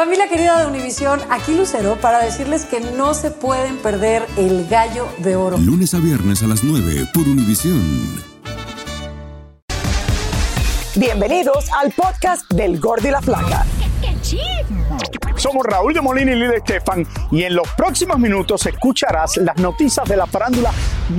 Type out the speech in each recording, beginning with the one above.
Familia querida de Univisión, aquí Lucero para decirles que no se pueden perder el gallo de oro. Lunes a viernes a las 9 por Univisión. Bienvenidos al podcast del Gordi y la Flaca. Somos Raúl de Molina y Lidia Estefan y en los próximos minutos escucharás las noticias de la farándula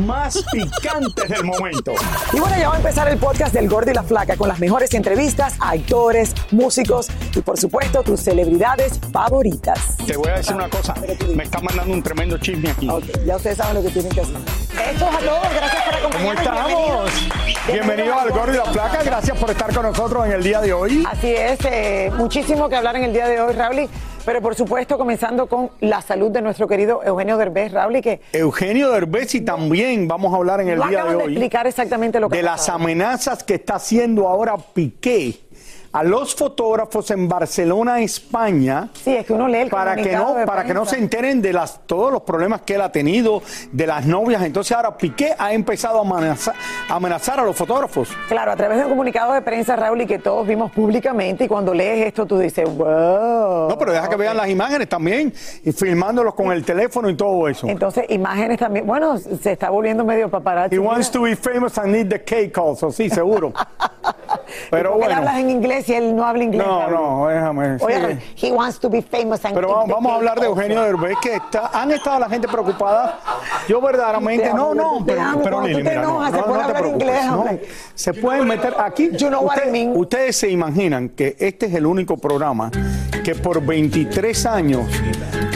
más picantes del momento. Y bueno, ya va a empezar el podcast del Gordi y la Flaca con las mejores entrevistas a actores, músicos y por supuesto tus celebridades favoritas. Te voy a decir una cosa, me está mandando un tremendo chisme aquí. Ya ustedes saben lo que tienen que hacer. Esto es a todos, gracias por ¿Cómo acompañarnos. estamos? Bienvenido al Gordo y la Placa, gracias por estar con nosotros en el día de hoy. Así es, eh, muchísimo que hablar en el día de hoy, Raúl. Pero por supuesto, comenzando con la salud de nuestro querido Eugenio Derbez, Raúl, que Eugenio Derbez y también vamos a hablar en el día de hoy explicar exactamente lo que de las amenazas que está haciendo ahora Piqué a los fotógrafos en Barcelona, España. Sí, es que uno lee el para que no para que no se enteren de las todos los problemas que él ha tenido de las novias entonces ahora Piqué ha empezado a amenazar, a amenazar a los fotógrafos Claro, a través de un comunicado de prensa, Raúl, y que todos vimos públicamente, y cuando lees esto tú dices, wow. no pero deja que vean las imágenes también y filmándolos con el teléfono y todo eso Entonces, imágenes también, bueno, se está volviendo medio paparazzi. he wants to be famous and need the cake also sí seguro pero ¿Por qué le bueno hablas en inglés y él no habla inglés? no no déjame Oye, sí. He wants to be famous and Pero vamos, vamos a hablar de. Eugenio Derbez, que está, han estado la gente preocupada. Yo verdaderamente, Te no, no, pero, pero cuando Lili, mira, no, enojas, se no, puede no hablar inglés, no. Se pueden meter aquí. You know what I mean. Ustedes se imaginan que este es el único programa que por 23 años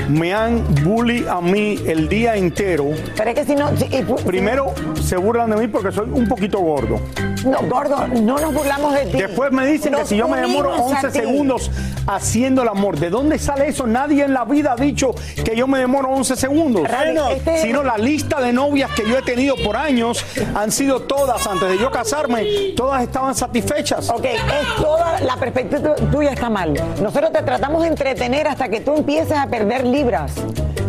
me han bully a mí el día entero. Pero es que si no... si- y- Primero se burlan de mí porque soy un poquito gordo. No, gordo, no nos burlamos de ti. Después me dicen que si yo me demoro unimos a 11 ti. segundos haciendo el amor, ¿de dónde sale eso? Nadie en la vida ha dicho que yo me demoro 11 segundos. Rani, este- Sino la lista de novias que yo he tenido por años han sido todas, antes de yo casarme, todas estaban satisfechas. Ok, es toda la perspectiva tuya está mal. Nosotros te tratamos de entretener hasta que tú empieces a perder libras.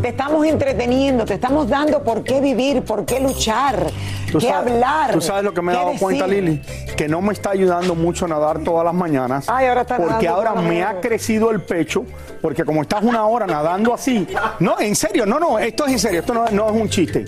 Te estamos entreteniendo, te estamos dando por qué vivir, por qué luchar, qué sabes- hablar. Tú sabes lo que me he dado cuenta. Lili, que no me está ayudando mucho a nadar todas las mañanas. Ay, ahora está Porque ahora me ha crecido el pecho, porque como estás una hora nadando así, no, en serio, no, no, esto es en serio, esto no, no es un chiste.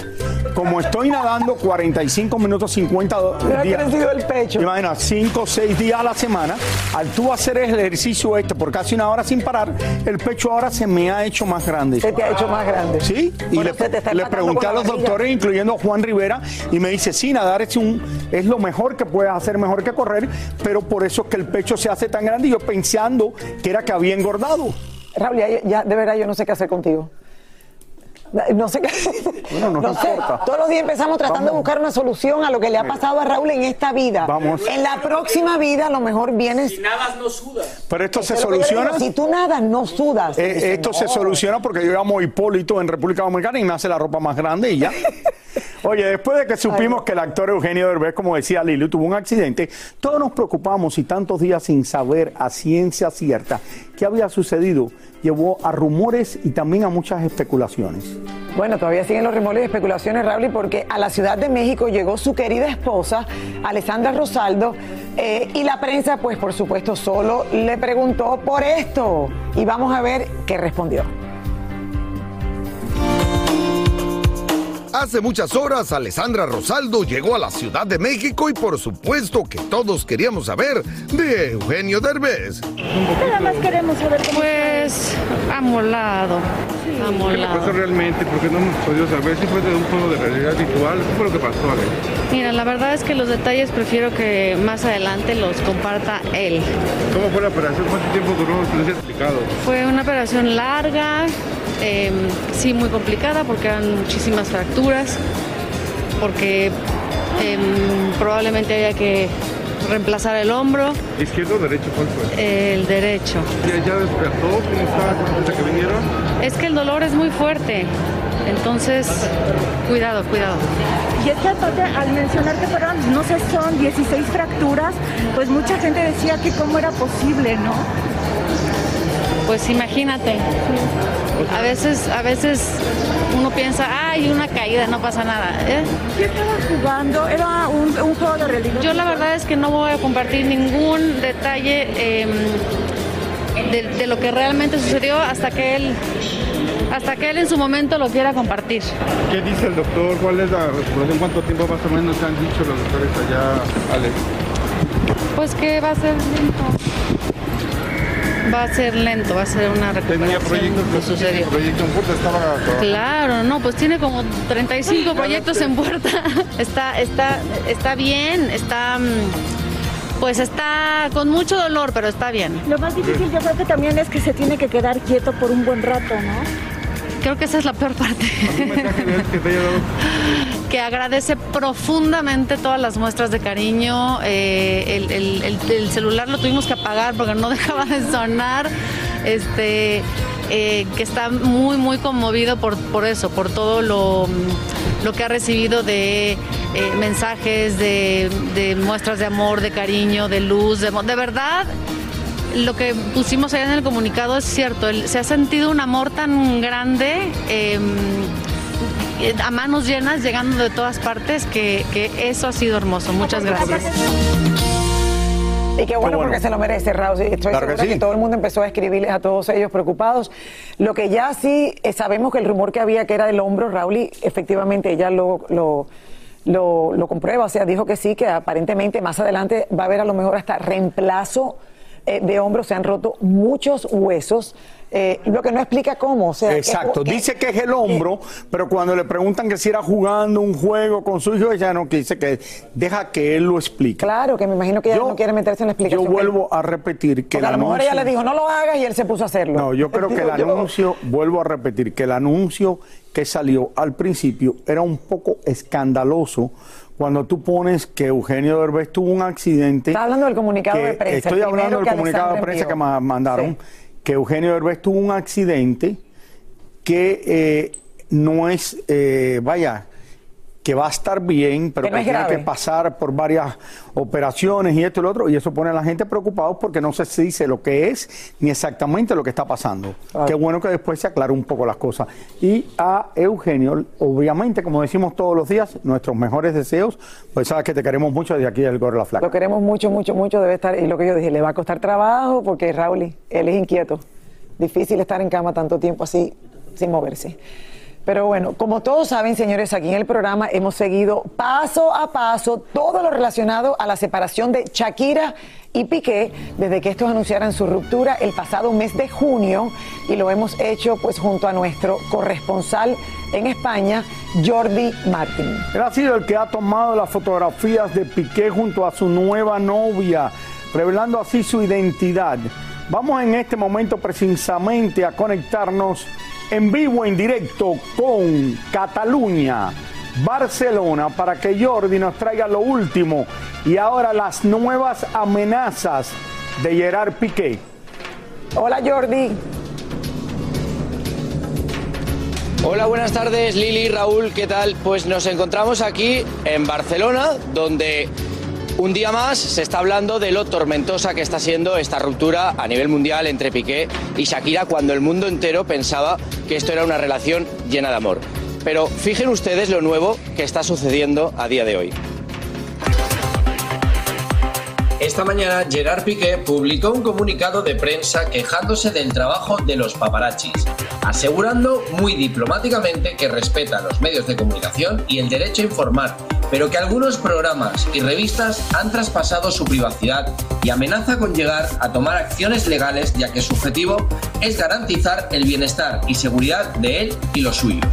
Como estoy nadando 45 minutos 50 Me ha días. crecido el pecho. Imagina, 5 o 6 días a la semana, al tú hacer el ejercicio este por casi una hora sin parar, el pecho ahora se me ha hecho más grande. Se te ha hecho más grande. Sí, y Bueno, le, pregunté a los doctores, incluyendo a Juan Rivera, y me dice, sí, nadar es, un, es lo mejor que puedes hacer, mejor que correr, pero por eso es que el pecho se hace tan grande, y yo pensando que era que había engordado. Raúl, ya, ya, de verdad yo no sé qué hacer contigo. No sé qué Bueno, no sé. importa. Todos los días empezamos tratando de buscar una solución a lo que le ha pasado a Raúl en esta vida. Vamos. En la próxima vida a lo mejor vienes. Si nadas no sudas. Pero esto se soluciona. digo, Si tú nadas, no sudas. Eh, esto se no. soluciona porque yo llamo Hipólito en República Dominicana y me hace la ropa más grande y ya. Oye, después de que supimos que el actor Eugenio Derbez, como decía Lili, tuvo un accidente, todos nos preocupamos y tantos días sin saber a ciencia cierta qué había sucedido llevó a rumores y también a muchas especulaciones. Bueno, todavía siguen los rumores y especulaciones, Raúl, porque a la Ciudad de México llegó su querida esposa, Alessandra Rosaldo, eh, y la prensa, pues por supuesto, solo le preguntó por esto. Y vamos a ver qué respondió. Hace muchas horas, Alessandra Rosaldo llegó a la Ciudad de México y por supuesto que todos queríamos saber de Eugenio Derbez. Nada más queremos saber cómo Pues amolado, ¿Qué le amolado. pasó realmente? Porque no hemos podido saber si fue de un juego de realidad virtual. ¿Qué fue lo que pasó, Ale? Mira, la verdad es que los detalles prefiero que más adelante los comparta él. ¿Cómo fue la operación? ¿Cuánto tiempo duró? ¿Se les explicado? Fue una operación larga, eh, sí muy complicada porque eran muchísimas fracturas, porque eh, probablemente había que reemplazar el hombro, ¿Izquierdo o derecho? ¿Cuál fue? el derecho. ¿Ya, ya despertó? ¿Cómo está desde que vinieron? Es que el dolor es muy fuerte, entonces cuidado, cuidado. Y es que aparte, al mencionar que fueron, no sé, son 16 fracturas, pues mucha gente decía que cómo era posible, ¿no? Pues imagínate, a veces, a veces uno piensa, ay, una caída, no pasa nada. ¿eh? ¿Qué estaba jugando? Era un, un juego de realidad. Yo la verdad es que no voy a compartir ningún detalle eh, de, de lo que realmente sucedió hasta que él hasta que él en su momento lo quiera compartir. ¿Qué dice el doctor? ¿Cuál es la resolución? ¿Cuánto tiempo más o menos han dicho los doctores allá, Alex? Pues que va a ser lento. Va a ser lento, va a ser una Tenía recuperación proyectos de lo sucedió. Proyecto en puerta estaba trabajando. Claro, no, pues tiene como 35 proyectos en puerta. Está, está, está bien, está, mm, pues está con mucho dolor, pero está bien. Lo más difícil yo creo que también es que se tiene que quedar quieto por un buen rato, ¿no? Creo que esa es la peor parte. ¿Un mensaje de él que te haya dado? que agradece profundamente todas las muestras de cariño. Eh, el, el- el- el celular lo tuvimos que apagar porque no dejaba de sonar. Este, eh, que está muy, muy conmovido por, por eso, por todo lo, lo que ha recibido de eh, mensajes, de, de muestras de amor, de cariño, de luz, de, de verdad lo que pusimos allá en el comunicado es cierto, se ha sentido un amor tan grande, eh, a manos llenas, llegando de todas partes, que, que eso ha sido hermoso. Muchas gracias. Y qué bueno, bueno. porque se lo merece, Raúl. Estoy Claro segura que, sí. todo el mundo empezó a escribirles a todos ellos preocupados. Lo que ya sí eh, sabemos que el rumor que había que era del hombro, Raúl, y efectivamente ella lo, lo, lo, lo comprueba. O sea, dijo que sí, que aparentemente más adelante va a haber a lo mejor hasta reemplazo eh, de hombro. Se han roto muchos huesos. Eh, lo que no explica cómo. O sea, Exacto, que- dice que es el hombro, pero cuando le preguntan que si era jugando un juego con su hijo, ella no que dice que deja que él lo explique. Claro, que me imagino que ella Yo- no quiere meterse en la explicación. Yo vuelvo a repetir que el a lo mejor anuncio- ella le dijo, no lo hagas, y él se puso a hacerlo. No, yo creo que el yo. anuncio, vuelvo a repetir, que el anuncio que salió al principio era un poco escandaloso cuando tú pones que Eugenio Derbez tuvo un accidente. Está hablando del comunicado de prensa, Estoy hablando del comunicado de prensa envió. que ma- mandaron, Sí. Que Eugenio Derbez tuvo un accidente que eh, no es, eh, vaya, que va a estar bien, pero Que que, no tiene que pasar por varias operaciones y esto y lo otro, y eso pone a la gente preocupada porque no se dice lo que es ni exactamente lo que está pasando. Qué bueno que después se aclare un poco las cosas. Y a Eugenio, obviamente, como decimos todos los días, nuestros mejores deseos, pues sabes que te queremos mucho desde aquí del Gorro La Flaca. Lo queremos mucho, mucho, mucho. Debe estar, y lo que yo dije, le va a costar trabajo porque Raúl, él es inquieto. Difícil estar en cama tanto tiempo así, sin moverse. Pero bueno, como todos saben, señores, aquí en el programa hemos seguido paso a paso todo lo relacionado a la separación de Shakira y Piqué desde que estos anunciaran su ruptura el pasado mes de junio y lo hemos hecho pues junto a nuestro corresponsal en España, Jordi Martín. Él ha sido el que ha tomado las fotografías de Piqué junto a su nueva novia, revelando así su identidad. Vamos en este momento precisamente a conectarnos en vivo, en directo con Cataluña, Barcelona, para que Jordi nos traiga lo último y ahora las nuevas amenazas de Gerard Piqué. Hola Jordi. Hola, buenas tardes Lili, Raúl, ¿qué tal? Pues nos encontramos aquí en Barcelona, donde un día más se está hablando de lo tormentosa que está siendo esta ruptura a nivel mundial entre Piqué y Shakira cuando el mundo entero pensaba que esto era una relación llena de amor. Pero fijen ustedes lo nuevo que está sucediendo a día de hoy. Esta mañana Gerard Piqué publicó un comunicado de prensa quejándose del trabajo de los paparazzis, asegurando muy diplomáticamente que respeta los medios de comunicación y el derecho a informar, pero que algunos programas y revistas han traspasado su privacidad y amenaza con llegar a tomar acciones legales ya que su objetivo es garantizar el bienestar y seguridad de él y los suyos.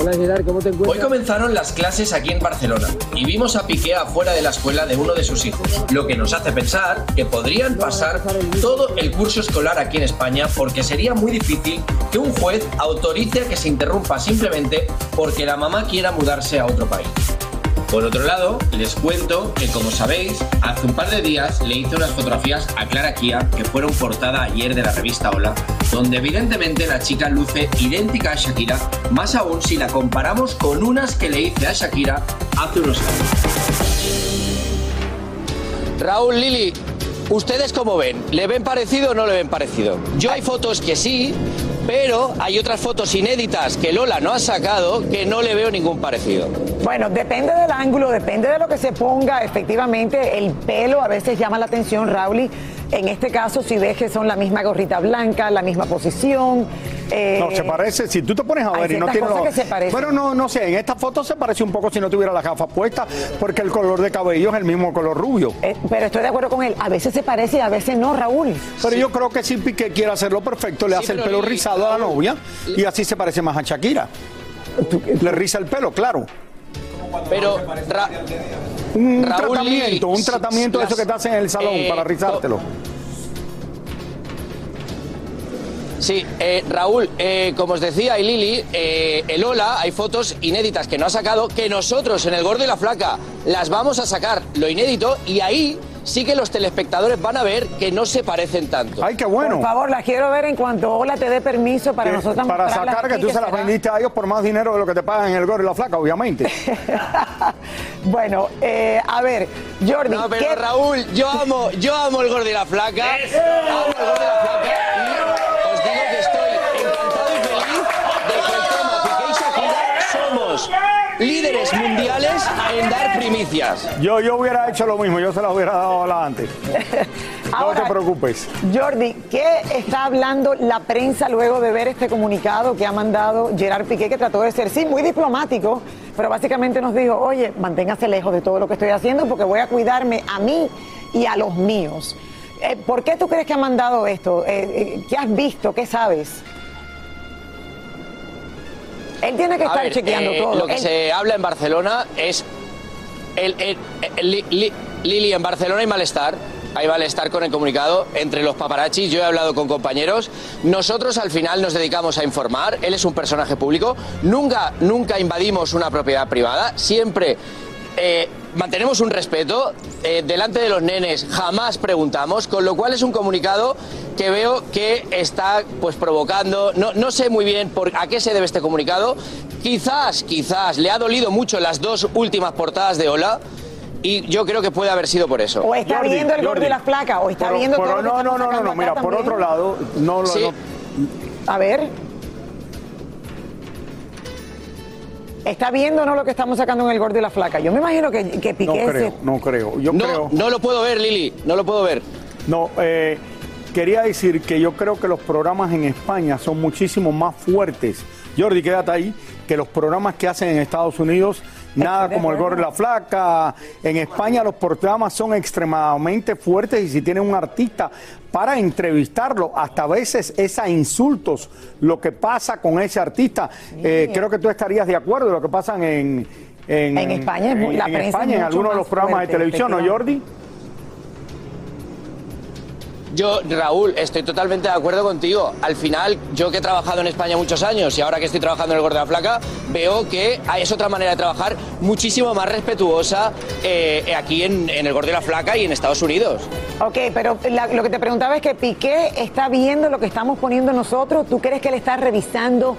Hola Gerard, ¿cómo te encuentras? Hoy comenzaron las clases aquí en Barcelona y vimos a Piqué afuera de la escuela de uno de sus hijos, lo que nos hace pensar que podrían pasar todo el curso escolar aquí en España porque sería muy difícil que un juez autorice a que se interrumpa simplemente porque la mamá quiera mudarse a otro país. Por otro lado, les cuento que como sabéis, hace un par de días le hice unas fotografías a Clara Kia que fueron portada ayer de la revista Hola, donde evidentemente la chica luce idéntica a Shakira, más aún si la comparamos con unas que le hice a Shakira hace unos años. Raúl, Lili, ¿ustedes cómo ven? ¿Le ven parecido o no le ven parecido? Yo hay fotos que sí, pero hay otras fotos inéditas que Lola no ha sacado que no le veo ningún parecido. Bueno, depende del ángulo, depende de lo que se ponga. Efectivamente, el pelo a veces llama la atención, Raúl. En este caso, si ves que son la misma gorrita blanca, la misma posición. eh, No, se parece, si tú te pones a ver y no tiene los- que se parecen. Bueno, no, no sé, en esta foto se parece un poco si no tuviera las gafas puestas, porque el color de cabello es el mismo color rubio. eh, pero estoy de acuerdo con él. A veces se parece y a veces no, Raúl. Pero yo creo que si Piqué quiere hacerlo perfecto, le Sí, hace el pelo rizado a la novia y así se parece más a Shakira. Le riza el pelo, claro. Pero, Ra- Un Raúl, tratamiento, un tratamiento de eso que te hacen en el salón eh, para rizártelo. Sí, eh, Raúl, eh, como os decía, y Lili, eh, el Ola, hay fotos inéditas que no ha sacado, que nosotros en El Gordo y la Flaca las vamos a sacar, lo inédito, y ahí sí que los telespectadores van a ver que no se parecen tanto. Ay, qué bueno. Por favor, las quiero ver en cuanto Ola te dé permiso para Que- nosotros para sacar que tú se las vendiste a ellos por más dinero de lo que te pagan en el gorro y la flaca, obviamente. Bueno, eh, a ver, Jordi, No, pero ¿qué- Raúl, yo amo, yo amo el Gordo y la Flaca. Amo el Gordo y la Flaca. Y os líderes mundiales en dar primicias. Yo, yo hubiera hecho lo mismo, yo se las hubiera dado a la antes. No Ahora, te preocupes. Jordi, ¿qué está hablando la prensa luego de ver este comunicado que ha mandado Gerard Piqué, que trató de ser, sí, muy diplomático, pero básicamente nos dijo, oye, manténgase lejos de todo lo que estoy haciendo porque voy a cuidarme a mí y a los míos. Eh, ¿Por qué tú crees que ha mandado esto? Eh, eh, ¿Qué has visto? ¿Qué sabes? Él tiene que estar ver, chequeando eh, todo. Lo que Él- se habla en Barcelona es. El, el- el- Li- Li- Lili, en Barcelona hay malestar. Hay malestar con el comunicado entre los paparachis. Yo he hablado con compañeros. Nosotros al final nos dedicamos a informar. Él es un personaje público. Nunca, nunca invadimos una propiedad privada. Siempre eh, mantenemos un respeto. eh, delante de los nenes jamás preguntamos. Con lo cual es un comunicado que veo que está pues provocando. No, no sé muy bien por, a qué se debe este comunicado. Quizás, quizás le ha dolido mucho las dos últimas portadas de Ola. Y yo creo que puede haber sido por eso. o está Jordi, viendo el gordo y la flaca, o está Pero- viendo pero todo lo que no, no, no, no, mira, por también. otro lado, no lo. Sí. no- A ver. ¿Está viendo o no lo que estamos sacando en el gordo y la flaca? Yo me imagino que, que no Piqué creo, se- no creo. Yo No, creo. no lo puedo ver, Lili. No lo puedo ver. No, eh, quería decir que yo creo que los programas en España son muchísimo más fuertes. Jordi, quédate ahí, que los programas que hacen en Estados Unidos, nada como el gorro y la flaca. En España los programas son extremadamente fuertes y si tienen un artista para entrevistarlo, hasta a veces es a insultos lo que pasa con ese artista. Eh, creo que tú estarías de acuerdo de lo que pasa en... En, En España en- la en es en algunos de los programas de televisión, ¿no. Jordi? Yo, Raúl, estoy totalmente de acuerdo contigo. Al final, yo que he trabajado en España muchos años y ahora que estoy trabajando en el Gordo de la Flaca, veo que es otra manera de trabajar muchísimo más respetuosa eh, aquí en, en el Gordo de la Flaca y en Estados Unidos. Ok, pero la- lo que te preguntaba es que Piqué está viendo lo que estamos poniendo nosotros. ¿Tú crees que él está revisando?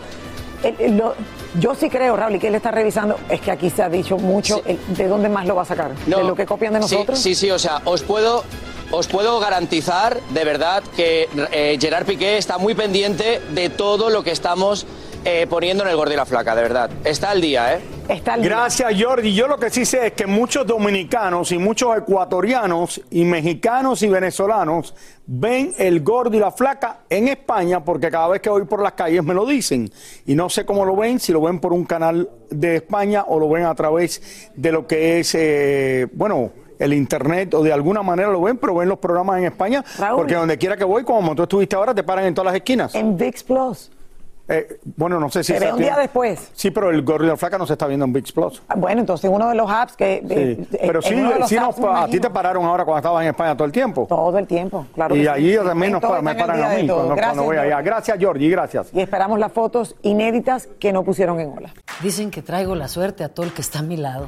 el- el- lo- yo sí creo, Raúl, y que él está revisando. Es que aquí se ha dicho mucho. el- ¿De dónde más lo va a sacar? ¿De lo que copian de sí, nosotros? Sí, sí, o sea, os puedo, os puedo garantizar de verdad que eh, Gerard Piqué está muy pendiente de todo lo que estamos eh, poniendo en el Gordo y la Flaca, de verdad. Está al día, ¿eh? Está al día. Gracias, Jordi. Yo lo que sí sé es que muchos dominicanos y muchos ecuatorianos y mexicanos y venezolanos ven el gordo y la flaca en España porque cada vez que voy por las calles me lo dicen. Y no sé cómo lo ven, si lo ven por un canal de España o lo ven a través de lo que es, eh, bueno, el internet o de alguna manera lo ven, pero ven los programas en España Raúl. porque donde quiera que voy, como tú estuviste ahora, te paran en todas las esquinas. En VIX Plus. Eh, bueno, no sé si Se ve un tiene- día después. Sí, pero el la flaca no se está viendo en VIX Plus. Ah, Bueno, entonces uno de los apps que... eh, Sí, eh, pero sí, sí apps, a ti te pararon ahora cuando estabas en España todo el tiempo. Todo el tiempo, claro. y que allí sí. también nos me paran a mí cuando, cuando voy allá. Gracias, Georgie, gracias. Y esperamos las fotos inéditas que no pusieron en ola. Dicen que traigo la suerte a todo el que está a mi lado.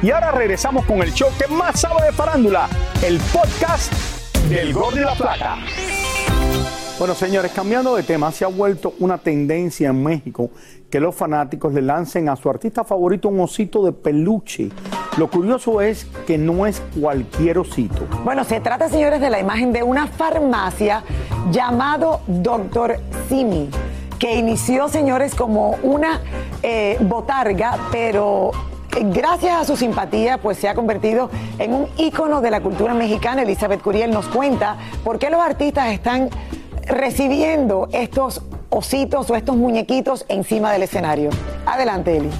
Y ahora regresamos con el show que más sabe de farándula, el podcast del Gordo y la Flaca. Bueno, señores, cambiando de tema, se ha vuelto una tendencia en México que los fanáticos le lancen a su artista favorito un osito de peluche. Lo curioso es que no es cualquier osito. Bueno, se trata, señores, de la imagen de una farmacia llamado Dr. Simi, que inició, señores, como una eh, botarga, pero gracias a su simpatía, pues se ha convertido en un ícono de la cultura mexicana. Elizabeth Curiel nos cuenta por qué los artistas están recibiendo estos ositos o estos muñequitos encima del escenario. Adelante, Eli.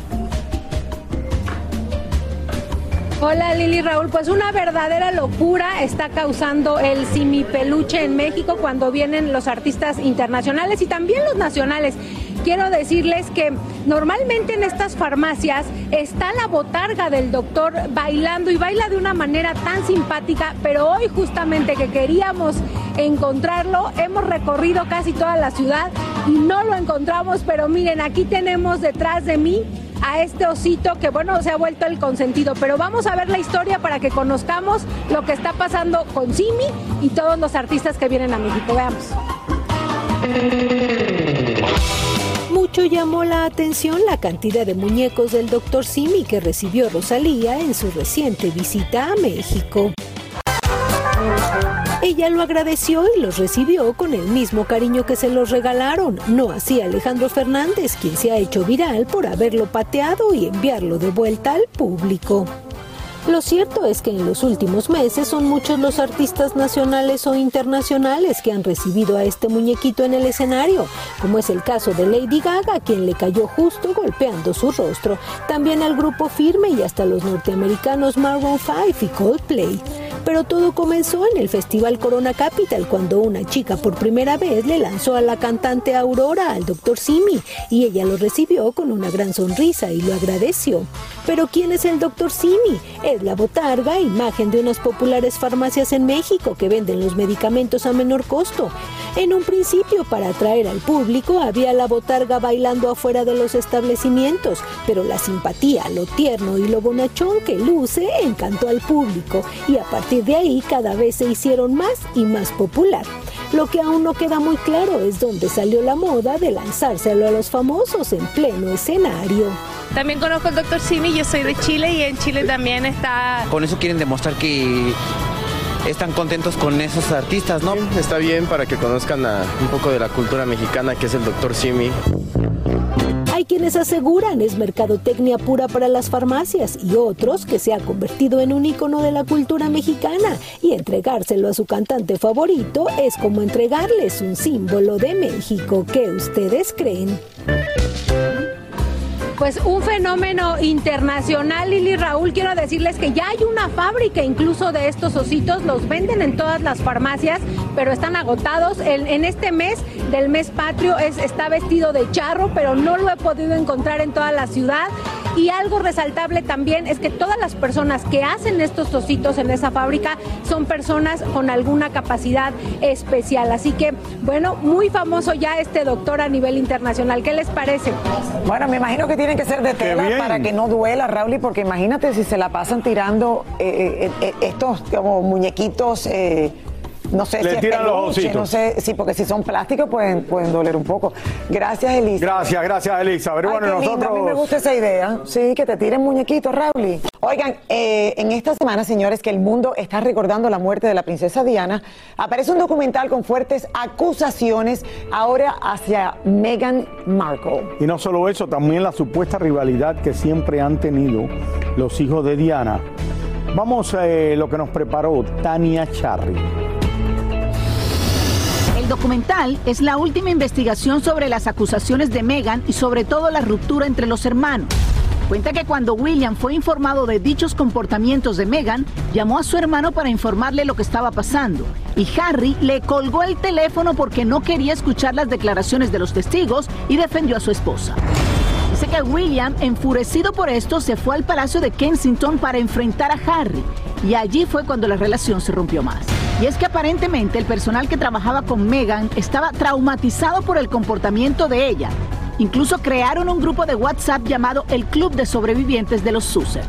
Hola Lili Raúl, pues una verdadera locura está causando el simipeluche en México cuando vienen los artistas internacionales y también los nacionales. Quiero decirles que normalmente en estas farmacias está la botarga del doctor bailando y baila de una manera tan simpática, pero hoy justamente que queríamos encontrarlo, hemos recorrido casi toda la ciudad y no lo encontramos, pero miren, aquí tenemos detrás de mí a este osito que bueno se ha vuelto el consentido. Pero vamos a ver la historia para que conozcamos lo que está pasando con Simi y todos los artistas que vienen a México. Veamos. Llamó la atención la cantidad de muñecos del Dr. Simi que recibió Rosalía en su reciente visita a México. Ella lo agradeció y los recibió con el mismo cariño que se los regalaron, no así Alejandro Fernández, quien se ha hecho viral por haberlo pateado y enviarlo de vuelta al público. Lo cierto es que en los últimos meses son muchos los artistas nacionales o internacionales que han recibido a este muñequito en el escenario, como es el caso de Lady Gaga, quien le cayó justo golpeando su rostro, también al grupo Firme y hasta los norteamericanos Maroon 5 y Coldplay. Pero todo comenzó en el Festival Corona Capital cuando una chica por primera vez le lanzó a la cantante Aurora al Dr. Simi y ella lo recibió con una gran sonrisa y lo agradeció. Pero ¿quién es el Dr. Simi? Es la botarga, imagen de unas populares farmacias en México que venden los medicamentos a menor costo. En un principio, para atraer al público, había la botarga bailando afuera de los establecimientos, pero la simpatía, lo tierno y lo bonachón que luce encantó al público y a partir de ahí cada vez se hicieron más y más popular. Lo que aún no queda muy claro es dónde salió la moda de lanzárselo a los famosos en pleno escenario. También conozco al doctor Simi, yo soy de Chile y en Chile también está... Con eso quieren demostrar que están contentos con esos artistas, ¿no? Está bien para que conozcan un poco de la cultura mexicana que es el doctor Simi. Hay quienes aseguran es mercadotecnia pura para las farmacias y otros que se ha convertido en un icono de la cultura mexicana y entregárselo a su cantante favorito es como entregarles un símbolo de México. ¿Qué ustedes creen? Pues un fenómeno internacional, Lili Raúl. Quiero decirles que ya hay una fábrica incluso de estos ositos, los venden en todas las farmacias, pero están agotados. En, este mes del mes patrio es, está vestido de charro, pero no lo he podido encontrar en toda la ciudad. Y algo resaltable también es que todas las personas que hacen estos ositos en esa fábrica son personas con alguna capacidad especial. Así que, bueno, muy famoso ya este doctor a nivel internacional. ¿Qué les parece? Bueno, me imagino que tienen que ser de tela para que no duela, Raúl, porque imagínate si se la pasan tirando eh, eh, eh, estos como muñequitos no sé Le si tiran los ositos. no sé, sí, porque si son plásticos pueden, pueden doler un poco. Gracias, Elisa. Gracias, gracias, Elisa. Pero bueno, lindo, nosotros. A mí me gusta esa idea. Sí, que te tiren muñequitos, Raúl. Oigan, eh, en esta semana, señores, que el mundo está recordando la muerte de la princesa Diana, aparece un documental con fuertes acusaciones ahora hacia Meghan Markle. Y no solo eso, también la supuesta rivalidad que siempre han tenido los hijos de Diana. Vamos a eh, lo que nos preparó Tania Charry. Documental es la última investigación sobre las acusaciones de Meghan y sobre todo la ruptura entre los hermanos. Cuenta que cuando William fue informado de dichos comportamientos de Meghan, llamó a su hermano para informarle lo que estaba pasando. Y Harry le colgó el teléfono porque no quería escuchar las declaraciones de los testigos y defendió a su esposa. Dice que William, enfurecido por esto, se fue al Palacio de Kensington para enfrentar a Harry. Y allí fue cuando la relación se rompió más. Y es que aparentemente el personal que trabajaba con Meghan estaba traumatizado por el comportamiento de ella. Incluso crearon un grupo de WhatsApp llamado el Club de Sobrevivientes de los Sussex.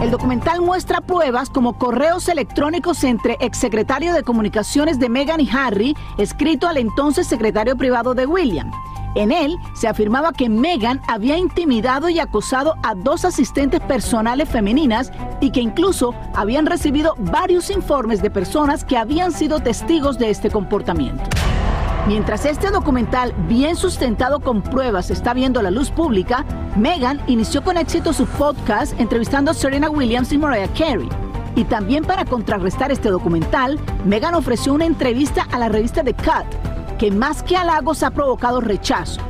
El documental muestra pruebas como correos electrónicos entre exsecretario de Comunicaciones de Meghan y Harry, escrito al entonces secretario privado de William. En él se afirmaba que Meghan había intimidado y acosado a dos asistentes personales femeninas y que incluso habían recibido varios informes de personas que habían sido testigos de este comportamiento. Mientras este documental, bien sustentado con pruebas, está viendo la luz pública, Meghan inició con éxito su podcast entrevistando a Serena Williams y Mariah Carey. Y también para contrarrestar este documental, Meghan ofreció una entrevista a la revista The Cut, que más que halagos ha provocado rechazo.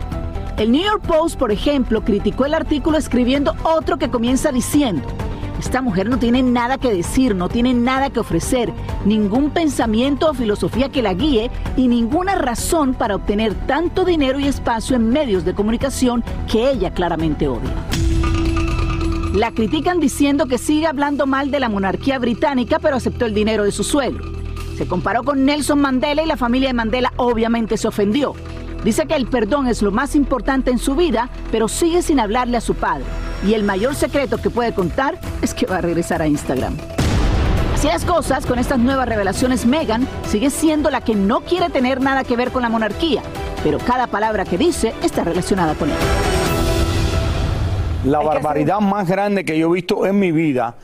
El New York Post, por ejemplo, criticó el artículo escribiendo otro que comienza diciendo, esta mujer no tiene nada que decir, no tiene nada que ofrecer, ningún pensamiento o filosofía que la guíe y ninguna razón para obtener tanto dinero y espacio en medios de comunicación que ella claramente odia. La critican diciendo que sigue hablando mal de la monarquía británica, pero aceptó el dinero de su suegro. Se comparó con Nelson Mandela y la familia de Mandela obviamente se ofendió. Dice que el perdón es lo más importante en su vida, pero sigue sin hablarle a su padre. Y el mayor secreto que puede contar es que va a regresar a Instagram. Así las cosas, con estas nuevas revelaciones, Meghan sigue siendo la que no quiere tener nada que ver con la monarquía, pero cada palabra que dice está relacionada con él. La barbaridad más grande que yo he visto en mi vida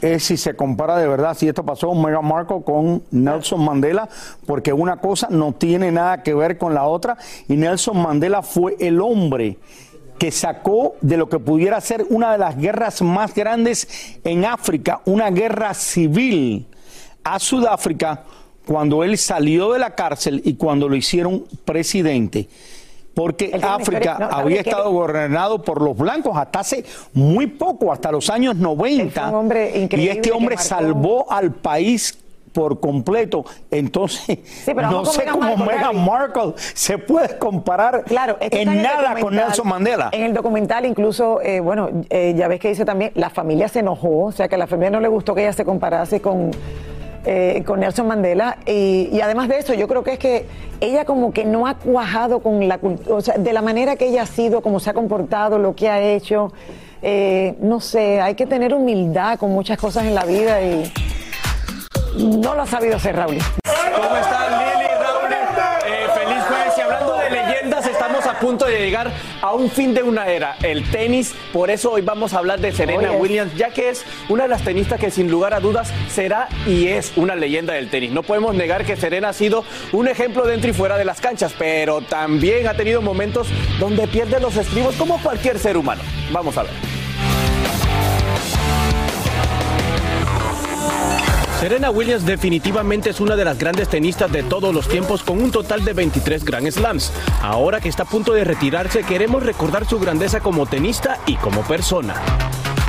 es si se compara de verdad, si esto pasó Meghan Markle con Nelson Mandela, porque una cosa no tiene nada que ver con la otra, y Nelson Mandela fue el hombre que sacó de lo que pudiera ser una de las guerras más grandes en África, una guerra civil a Sudáfrica, cuando él salió de la cárcel y cuando lo hicieron presidente porque África había estado gobernado por los blancos hasta hace muy poco, hasta los años 90. y este hombre salvó al país por completo. Entonces, no sé cómo Meghan Markle se puede comparar en nada con Nelson Mandela. En el documental, incluso, eh, bueno, eh, ya ves que dice también, la familia se enojó, o sea, que a la familia no le gustó que ella se comparase con eh, con Nelson Mandela. Y, además de eso, yo creo que es que ella como que no ha cuajado con la cultura, o sea, de la manera que ella ha sido, cómo se ha comportado, lo que ha hecho. Eh, no sé, hay que tener humildad con muchas cosas en la vida y no lo ha sabido hacer Raúl. ¿Cómo estás, Lili, punto de llegar a un fin de una era, el tenis. Por eso hoy vamos a hablar de Serena Williams, ya que es una de las tenistas que sin lugar a dudas será y es una leyenda del tenis. No podemos negar que Serena ha sido un ejemplo dentro y fuera de las canchas, pero también ha tenido momentos donde pierde los estribos como cualquier ser humano. Vamos a ver. Serena Williams definitivamente es una de las grandes tenistas de todos los tiempos con un total de 23 Grand Slams. Ahora que está a punto de retirarse, queremos recordar su grandeza como tenista y como persona.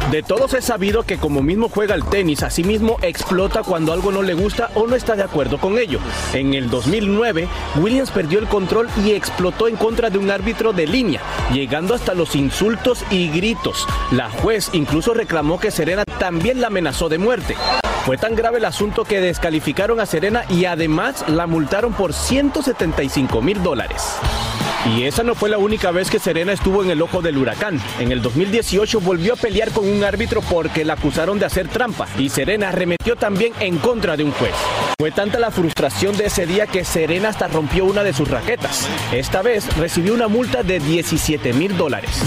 De todos es sabido que como mismo juega el tenis, asimismo explota cuando algo no le gusta o no está de acuerdo con ello. En el 2009, Williams perdió el control y explotó en contra de un árbitro de línea, llegando hasta los insultos y gritos. La juez incluso reclamó que Serena también la amenazó de muerte. Fue tan grave el asunto que descalificaron a Serena y además la multaron por 175 mil dólares. Y esa no fue la única vez que Serena estuvo en el ojo del huracán. En el 2018 volvió a pelear con un árbitro porque la acusaron de hacer trampa y Serena arremetió también en contra de un juez. Fue tanta la frustración de ese día que Serena hasta rompió una de sus raquetas. Esta vez recibió una multa de 17 mil dólares.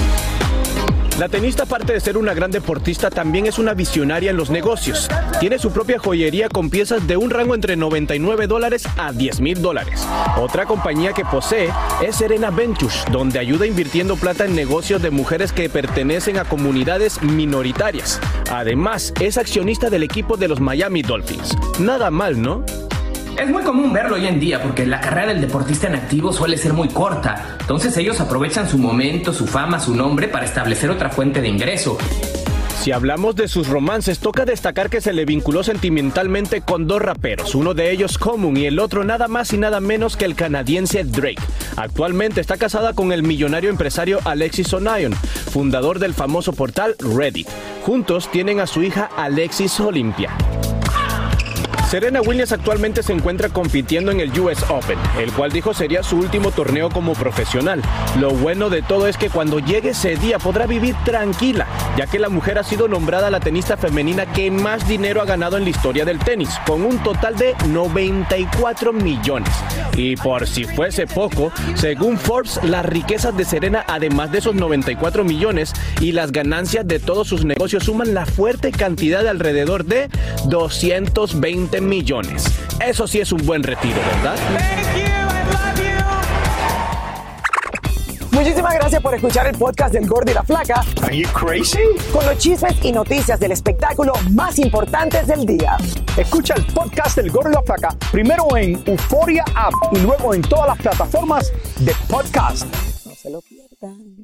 La tenista, aparte de ser una gran deportista, también es una visionaria en los negocios. Tiene su propia joyería con piezas de un rango entre 99 dólares a 10 mil dólares. Otra compañía que posee es Serena Ventures, donde ayuda invirtiendo plata en negocios de mujeres que pertenecen a comunidades minoritarias. Además, es accionista del equipo de los Miami Dolphins. Nada mal, ¿no? Es muy común verlo hoy en día porque la carrera del deportista en activo suele ser muy corta. Entonces ellos aprovechan su momento, su fama, su nombre para establecer otra fuente de ingreso. Si hablamos de sus romances, toca destacar que se le vinculó sentimentalmente con dos raperos, uno de ellos Common y el otro nada más y nada menos que el canadiense Drake. Actualmente está casada con el millonario empresario Alexis Onion, fundador del famoso portal Reddit. Juntos tienen a su hija Alexis Olympia. Serena Williams actualmente se encuentra compitiendo en el US Open, el cual dijo sería su último torneo como profesional. Lo bueno de todo es que cuando llegue ese día podrá vivir tranquila, ya que la mujer ha sido nombrada la tenista femenina que más dinero ha ganado en la historia del tenis, con un total de 94 millones. Y por si fuese poco, según Forbes, las riquezas de Serena, además de esos 94 millones y las ganancias de todos sus negocios, suman la fuerte cantidad de alrededor de 220 millones. Eso sí es un buen retiro, ¿verdad? Muchísimas gracias por escuchar el podcast del Gordo y la Flaca. Are you crazy? Con los chismes y noticias del espectáculo más importantes del día. Escucha el podcast del Gordo y la Flaca primero en Euforia App y luego en todas las plataformas de podcast. No se lo pierdan.